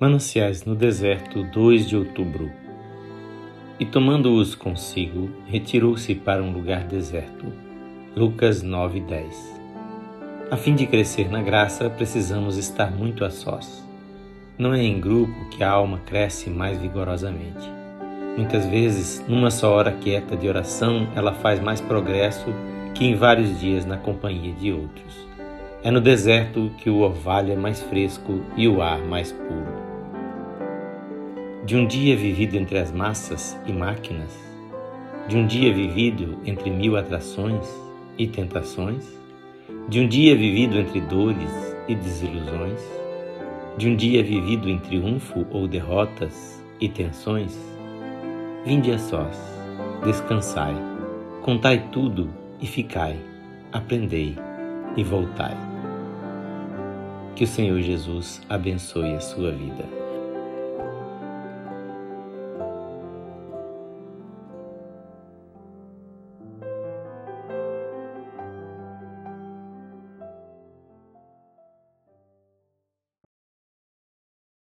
Mananciais no deserto, 2 de outubro. E tomando-os consigo, retirou-se para um lugar deserto. Lucas 9:10. A fim de crescer na graça, precisamos estar muito a sós. Não é em grupo que a alma cresce mais vigorosamente. Muitas vezes, numa só hora quieta de oração, ela faz mais progresso que em vários dias na companhia de outros. É no deserto que o orvalho é mais fresco e o ar mais puro de um dia vivido entre as massas e máquinas, de um dia vivido entre mil atrações e tentações, de um dia vivido entre dores e desilusões, de um dia vivido em triunfo ou derrotas e tensões, vinde a sós, descansai, contai tudo e ficai, aprendei e voltai. Que o Senhor Jesus abençoe a sua vida.